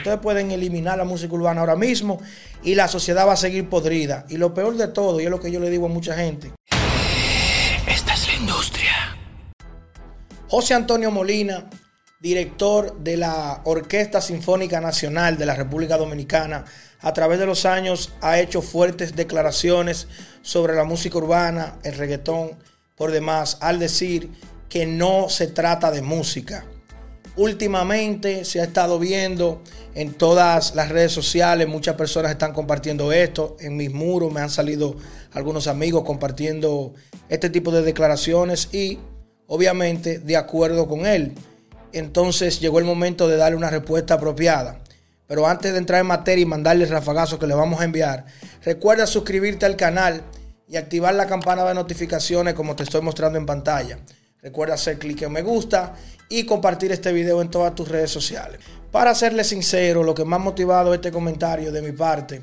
Ustedes pueden eliminar la música urbana ahora mismo y la sociedad va a seguir podrida. Y lo peor de todo, y es lo que yo le digo a mucha gente. Esta es la industria. José Antonio Molina, director de la Orquesta Sinfónica Nacional de la República Dominicana, a través de los años ha hecho fuertes declaraciones sobre la música urbana, el reggaetón, por demás, al decir que no se trata de música. Últimamente se ha estado viendo en todas las redes sociales, muchas personas están compartiendo esto, en mis muros me han salido algunos amigos compartiendo este tipo de declaraciones y obviamente de acuerdo con él. Entonces llegó el momento de darle una respuesta apropiada. Pero antes de entrar en materia y mandarle el rafagazo que le vamos a enviar, recuerda suscribirte al canal y activar la campana de notificaciones como te estoy mostrando en pantalla. Recuerda hacer clic en me gusta y compartir este video en todas tus redes sociales. Para serle sincero, lo que más motivado este comentario de mi parte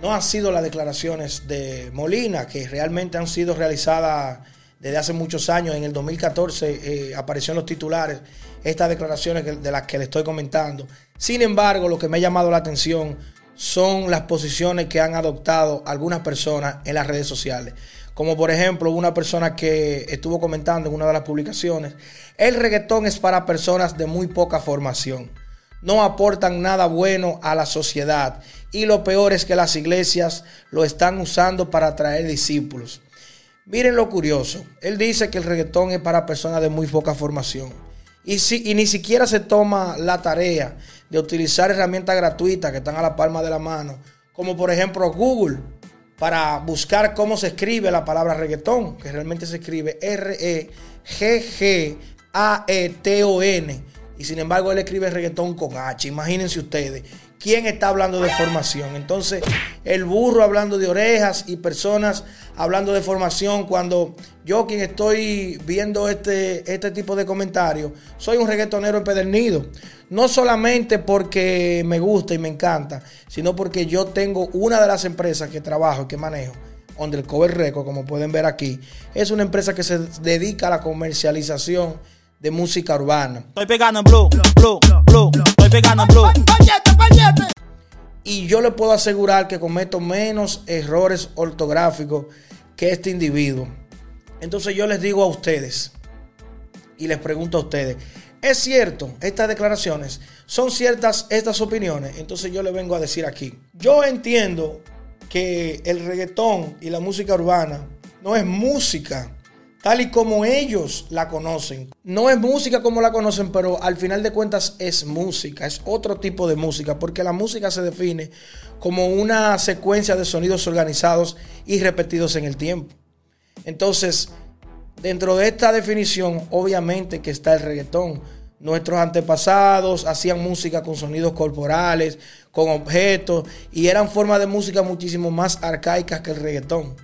no han sido las declaraciones de Molina, que realmente han sido realizadas desde hace muchos años. En el 2014 eh, apareció en los titulares estas declaraciones de las que le estoy comentando. Sin embargo, lo que me ha llamado la atención son las posiciones que han adoptado algunas personas en las redes sociales. Como por ejemplo una persona que estuvo comentando en una de las publicaciones, el reggaetón es para personas de muy poca formación. No aportan nada bueno a la sociedad y lo peor es que las iglesias lo están usando para atraer discípulos. Miren lo curioso, él dice que el reggaetón es para personas de muy poca formación y, si, y ni siquiera se toma la tarea de utilizar herramientas gratuitas que están a la palma de la mano, como por ejemplo Google para buscar cómo se escribe la palabra reggaetón, que realmente se escribe R-E-G-G-A-E-T-O-N. Y sin embargo él escribe reggaetón con H. Imagínense ustedes. ¿Quién está hablando de formación? Entonces, el burro hablando de orejas y personas hablando de formación, cuando yo quien estoy viendo este, este tipo de comentarios, soy un reggaetonero empedernido. No solamente porque me gusta y me encanta, sino porque yo tengo una de las empresas que trabajo y que manejo, Undercover Record, como pueden ver aquí, es una empresa que se dedica a la comercialización de música urbana. Estoy pegando en blue, blue, blue. Estoy pegando en blue. Y yo le puedo asegurar que cometo menos errores ortográficos que este individuo. Entonces yo les digo a ustedes y les pregunto a ustedes, ¿es cierto estas declaraciones? ¿Son ciertas estas opiniones? Entonces yo le vengo a decir aquí, yo entiendo que el reggaetón y la música urbana no es música tal y como ellos la conocen. No es música como la conocen, pero al final de cuentas es música, es otro tipo de música, porque la música se define como una secuencia de sonidos organizados y repetidos en el tiempo. Entonces, dentro de esta definición, obviamente que está el reggaetón. Nuestros antepasados hacían música con sonidos corporales, con objetos, y eran formas de música muchísimo más arcaicas que el reggaetón.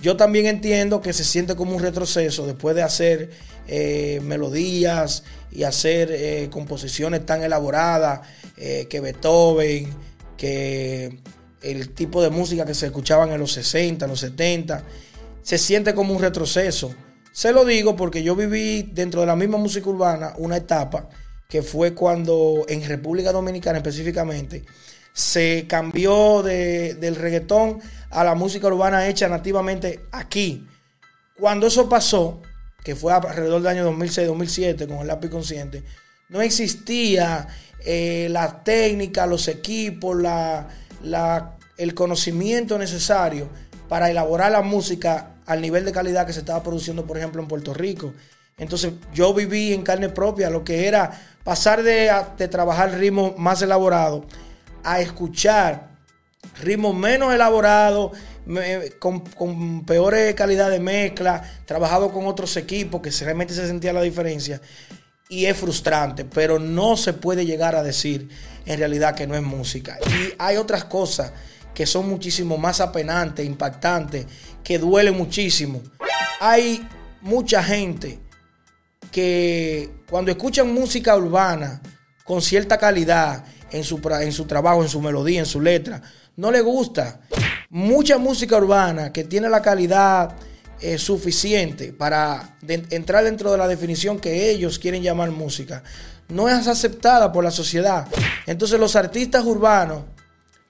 Yo también entiendo que se siente como un retroceso después de hacer eh, melodías y hacer eh, composiciones tan elaboradas eh, que Beethoven, que el tipo de música que se escuchaban en los 60, en los 70, se siente como un retroceso. Se lo digo porque yo viví dentro de la misma música urbana una etapa que fue cuando en República Dominicana específicamente se cambió del reggaetón a la música urbana hecha nativamente aquí. Cuando eso pasó, que fue alrededor del año 2006-2007 con el lápiz consciente, no existía eh, la técnica, los equipos, la, el conocimiento necesario para elaborar la música al nivel de calidad que se estaba produciendo, por ejemplo, en Puerto Rico. Entonces yo viví en carne propia lo que era pasar de, de trabajar ritmos más elaborados a escuchar ritmos menos elaborados, con, con peores calidad de mezcla, trabajado con otros equipos que realmente se sentía la diferencia. Y es frustrante, pero no se puede llegar a decir en realidad que no es música. Y hay otras cosas que son muchísimo más apenantes, impactantes, que duelen muchísimo. Hay mucha gente que cuando escuchan música urbana con cierta calidad, en su, en su trabajo, en su melodía, en su letra. No le gusta. Mucha música urbana que tiene la calidad eh, suficiente para entrar dentro de la definición que ellos quieren llamar música, no es aceptada por la sociedad. Entonces los artistas urbanos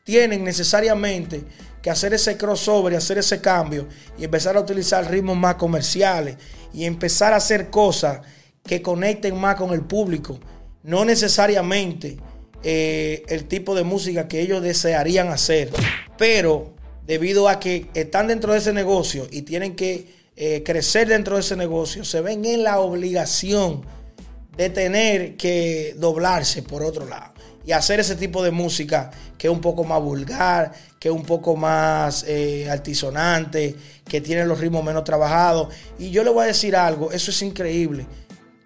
tienen necesariamente que hacer ese crossover y hacer ese cambio y empezar a utilizar ritmos más comerciales y empezar a hacer cosas que conecten más con el público. No necesariamente eh, el tipo de música que ellos desearían hacer, pero debido a que están dentro de ese negocio y tienen que eh, crecer dentro de ese negocio, se ven en la obligación de tener que doblarse por otro lado y hacer ese tipo de música que es un poco más vulgar, que es un poco más eh, altisonante, que tiene los ritmos menos trabajados. Y yo le voy a decir algo, eso es increíble.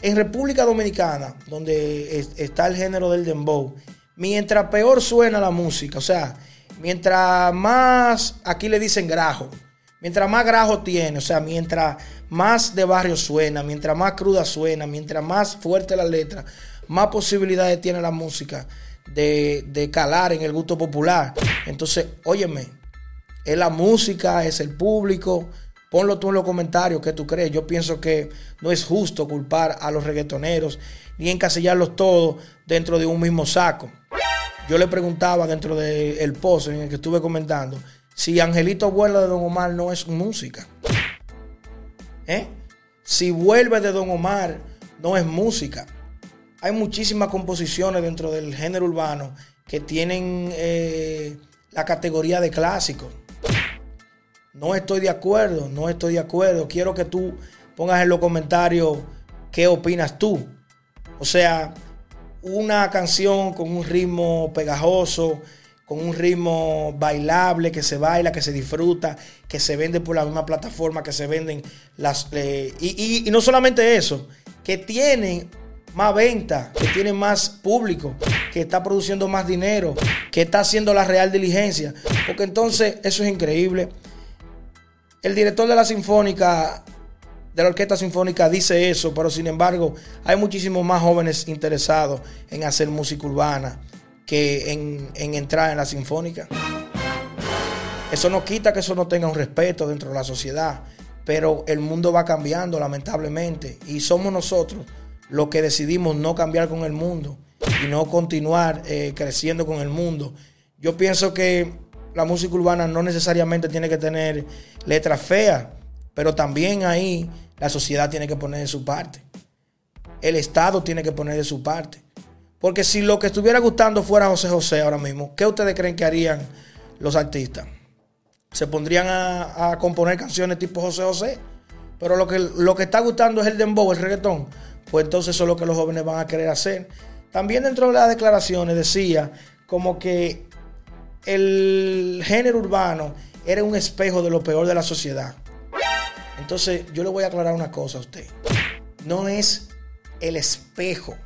En República Dominicana, donde es- está el género del dembow, mientras peor suena la música, o sea, mientras más, aquí le dicen grajo, mientras más grajo tiene, o sea, mientras más de barrio suena, mientras más cruda suena, mientras más fuerte la letra, más posibilidades tiene la música de, de calar en el gusto popular. Entonces, óyeme, es la música, es el público. Ponlo tú en los comentarios qué tú crees. Yo pienso que no es justo culpar a los reggaetoneros ni encasillarlos todos dentro de un mismo saco. Yo le preguntaba dentro del post en el que estuve comentando si Angelito Vuela de Don Omar no es música. ¿Eh? Si vuelve de Don Omar no es música. Hay muchísimas composiciones dentro del género urbano que tienen eh, la categoría de clásicos. No estoy de acuerdo, no estoy de acuerdo. Quiero que tú pongas en los comentarios qué opinas tú. O sea, una canción con un ritmo pegajoso, con un ritmo bailable, que se baila, que se disfruta, que se vende por la misma plataforma, que se venden las... eh, y, y- no solamente eso, que tienen más venta, que tiene más público, que está produciendo más dinero, que está haciendo la real diligencia. Porque entonces eso es increíble. El director de la Sinfónica, de la Orquesta Sinfónica, dice eso, pero sin embargo, hay muchísimos más jóvenes interesados en hacer música urbana que en, en entrar en la Sinfónica. Eso no quita que eso no tenga un respeto dentro de la sociedad, pero el mundo va cambiando lamentablemente y somos nosotros los que decidimos no cambiar con el mundo y no continuar eh, creciendo con el mundo. Yo pienso que la música urbana no necesariamente tiene que tener letras feas, pero también ahí la sociedad tiene que poner de su parte. El Estado tiene que poner de su parte. Porque si lo que estuviera gustando fuera José José ahora mismo, ¿qué ustedes creen que harían los artistas? Se pondrían a, a componer canciones tipo José José. Pero lo que, lo que está gustando es el dembow, el reggaetón. Pues entonces eso es lo que los jóvenes van a querer hacer. También dentro de las declaraciones decía como que el género urbano era un espejo de lo peor de la sociedad. Entonces yo le voy a aclarar una cosa a usted. No es el espejo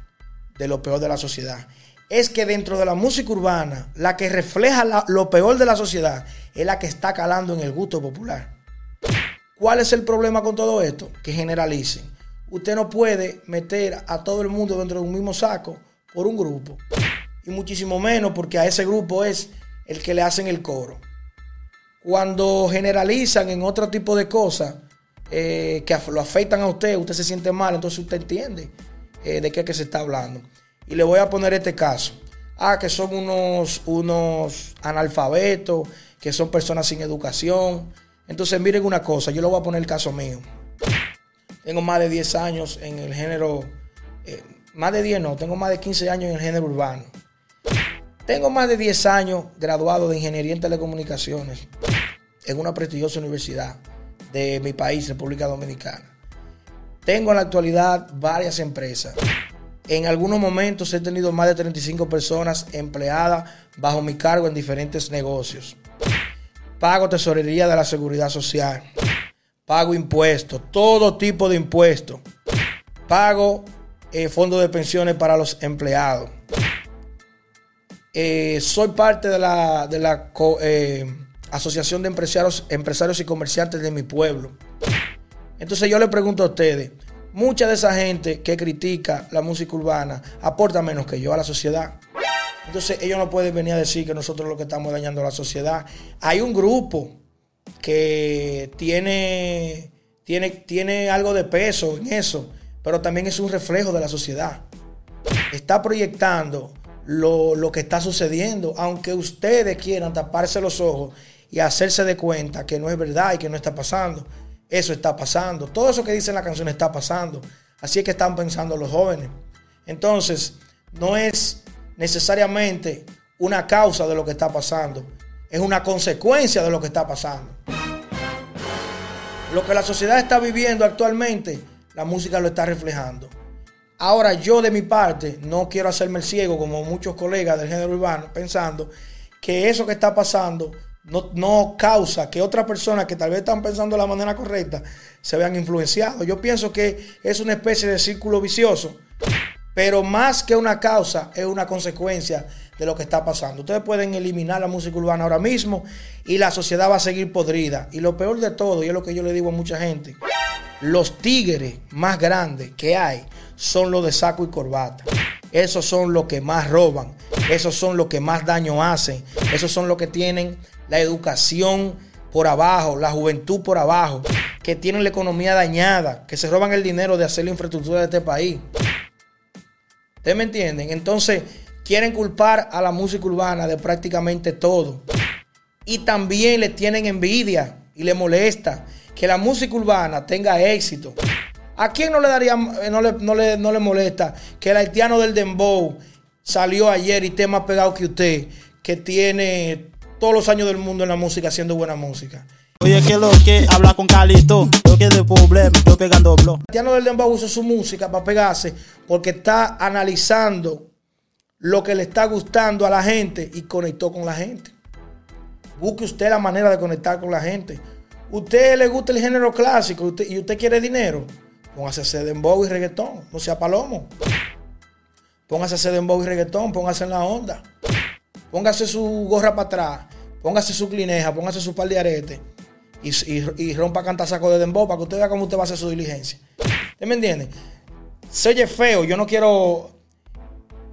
de lo peor de la sociedad. Es que dentro de la música urbana, la que refleja lo peor de la sociedad es la que está calando en el gusto popular. ¿Cuál es el problema con todo esto? Que generalicen. Usted no puede meter a todo el mundo dentro de un mismo saco por un grupo. Y muchísimo menos porque a ese grupo es el que le hacen el coro. Cuando generalizan en otro tipo de cosas eh, que lo afectan a usted, usted se siente mal, entonces usted entiende eh, de qué es que se está hablando. Y le voy a poner este caso. Ah, que son unos, unos analfabetos, que son personas sin educación. Entonces miren una cosa, yo le voy a poner el caso mío. Tengo más de 10 años en el género, eh, más de 10 no, tengo más de 15 años en el género urbano. Tengo más de 10 años graduado de Ingeniería en Telecomunicaciones en una prestigiosa universidad de mi país, República Dominicana. Tengo en la actualidad varias empresas. En algunos momentos he tenido más de 35 personas empleadas bajo mi cargo en diferentes negocios. Pago tesorería de la seguridad social. Pago impuestos, todo tipo de impuestos. Pago eh, fondos de pensiones para los empleados. Eh, soy parte de la, de la eh, Asociación de empresarios, empresarios y Comerciantes de mi pueblo. Entonces yo le pregunto a ustedes, mucha de esa gente que critica la música urbana aporta menos que yo a la sociedad. Entonces ellos no pueden venir a decir que nosotros lo que estamos dañando a la sociedad. Hay un grupo que tiene tiene, tiene algo de peso en eso, pero también es un reflejo de la sociedad. Está proyectando lo, lo que está sucediendo, aunque ustedes quieran taparse los ojos y hacerse de cuenta que no es verdad y que no está pasando. Eso está pasando. Todo eso que dice la canción está pasando. Así es que están pensando los jóvenes. Entonces, no es necesariamente una causa de lo que está pasando. Es una consecuencia de lo que está pasando. Lo que la sociedad está viviendo actualmente, la música lo está reflejando. Ahora yo de mi parte no quiero hacerme el ciego como muchos colegas del género urbano pensando que eso que está pasando no, causa que otras personas que tal vez están pensando de la manera correcta se vean influenciados. Yo pienso que es una especie de círculo vicioso, pero más que una causa es una consecuencia de lo que está pasando. Ustedes pueden eliminar la música urbana ahora mismo y la sociedad va a seguir podrida. Y lo peor de todo, y es lo que yo le digo a mucha gente, los tigres más grandes que hay son los de saco y corbata. Esos son los que más roban, esos son los que más daño hacen, esos son los que tienen la educación por abajo, la juventud por abajo, que tienen la economía dañada, que se roban el dinero de hacer la infraestructura de este país. ¿Ustedes me entienden? Entonces, quieren culpar a la música urbana de prácticamente todo. Y también le tienen envidia y le molesta que la música urbana tenga éxito. ¿A quién no le daría, no le, no le, no le molesta que el haitiano del Dembow salió ayer y esté más pegado que usted, que tiene todos los años del mundo en la música haciendo buena música. Oye, que lo que habla con Calito, yo que de problema, yo pegando blog. Tiano del Dembow usa su música para pegarse porque está analizando lo que le está gustando a la gente y conectó con la gente. Busque usted la manera de conectar con la gente. Usted le gusta el género clásico y usted quiere dinero. Póngase a hacer dembow y reggaetón. No sea palomo. Póngase a hacer dembow y reggaetón. Póngase en la onda póngase su gorra para atrás, póngase su clineja, póngase su par de aretes y, rompa cantar saco de dembow para que usted vea cómo usted va a hacer su diligencia. ¿Usted me entiende? Se oye feo, yo no quiero.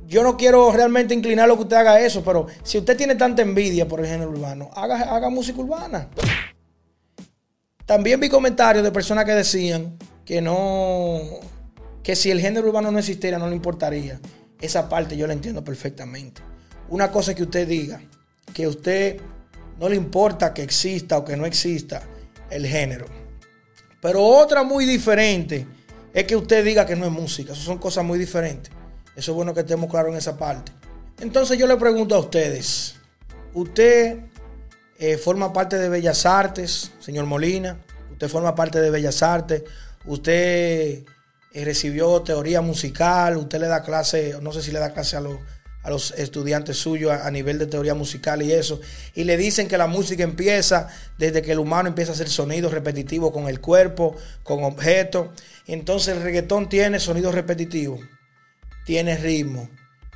Yo no quiero realmente inclinar lo que usted haga eso, pero si usted tiene tanta envidia por el género urbano, haga, haga música urbana. También vi comentarios de personas que decían que no, que si el género urbano no existiera no le importaría. Esa parte yo la entiendo perfectamente. Una cosa es que usted diga que a usted no le importa que exista o que no exista el género. Pero otra muy diferente es que usted diga que no es música. Esas son cosas muy diferentes. Eso es bueno que estemos claros en esa parte. Entonces yo le pregunto a ustedes, ¿usted eh, forma parte de Bellas Artes, señor Molina? ¿Usted forma parte de Bellas Artes? ¿Usted eh, recibió teoría musical? ¿Usted le da clase, no sé si le da clase a los a los estudiantes suyos a, nivel de teoría musical y eso. Y le dicen que la música empieza desde que el humano empieza a hacer sonidos repetitivos con el cuerpo, con objetos. Entonces el reggaetón tiene sonidos repetitivos, tiene ritmo,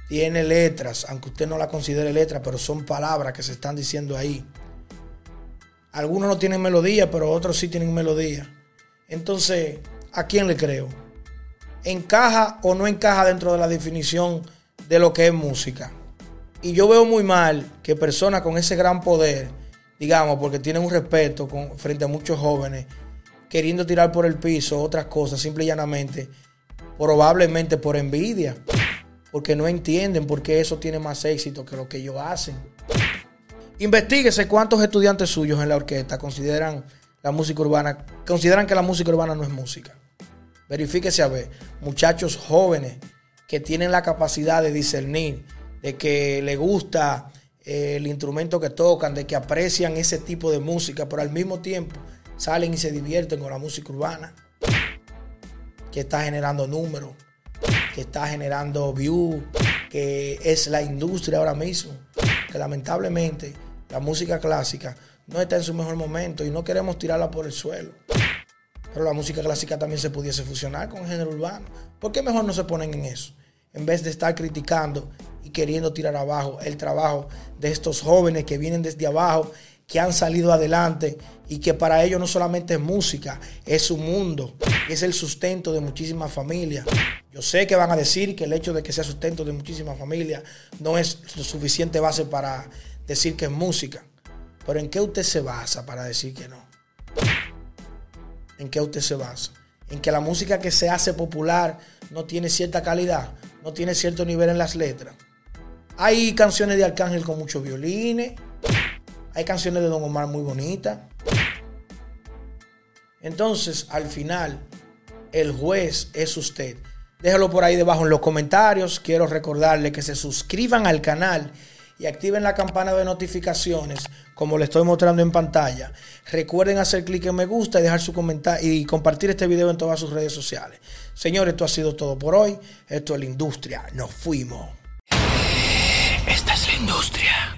tiene letras, aunque usted no la considere letra, pero son palabras que se están diciendo ahí. Algunos no tienen melodía, pero otros sí tienen melodía. Entonces, ¿a quién le creo? ¿Encaja o no encaja dentro de la definición? de lo que es música. Y yo veo muy mal que personas con ese gran poder, digamos, porque tienen un respeto con, frente a muchos jóvenes, queriendo tirar por el piso otras cosas, simple y llanamente, probablemente por envidia, porque no entienden por qué eso tiene más éxito que lo que ellos hacen. Investíguese cuántos estudiantes suyos en la orquesta consideran la música urbana, consideran que la música urbana no es música. Verifíquese a ver, muchachos jóvenes que tienen la capacidad de discernir, de que le gusta eh, el instrumento que tocan, de que aprecian ese tipo de música, pero al mismo tiempo salen y se divierten con la música urbana, que está generando números, que está generando views, que es la industria ahora mismo, que lamentablemente la música clásica no está en su mejor momento y no queremos tirarla por el suelo. Pero la música clásica también se pudiese fusionar con el género urbano. ¿Por qué mejor no se ponen en eso? En vez de estar criticando y queriendo tirar abajo el trabajo de estos jóvenes que vienen desde abajo, que han salido adelante y que para ellos no solamente es música, es su mundo, es el sustento de muchísimas familias. Yo sé que van a decir que el hecho de que sea sustento de muchísimas familias no es lo suficiente base para decir que es música. Pero ¿en qué usted se basa para decir que no? ¿En qué usted se basa? En que la música que se hace popular no tiene cierta calidad, no tiene cierto nivel en las letras. Hay canciones de Arcángel con muchos violines. Hay canciones de Don Omar muy bonitas. Entonces, al final, el juez es usted. Déjalo por ahí debajo en los comentarios. Quiero recordarle que se suscriban al canal y activen la campana de notificaciones como le estoy mostrando en pantalla. Recuerden hacer clic en me gusta y dejar su comentario y compartir este video en todas sus redes sociales. Señores, esto ha sido todo por hoy. Esto es la industria. Nos fuimos. Esta es la industria.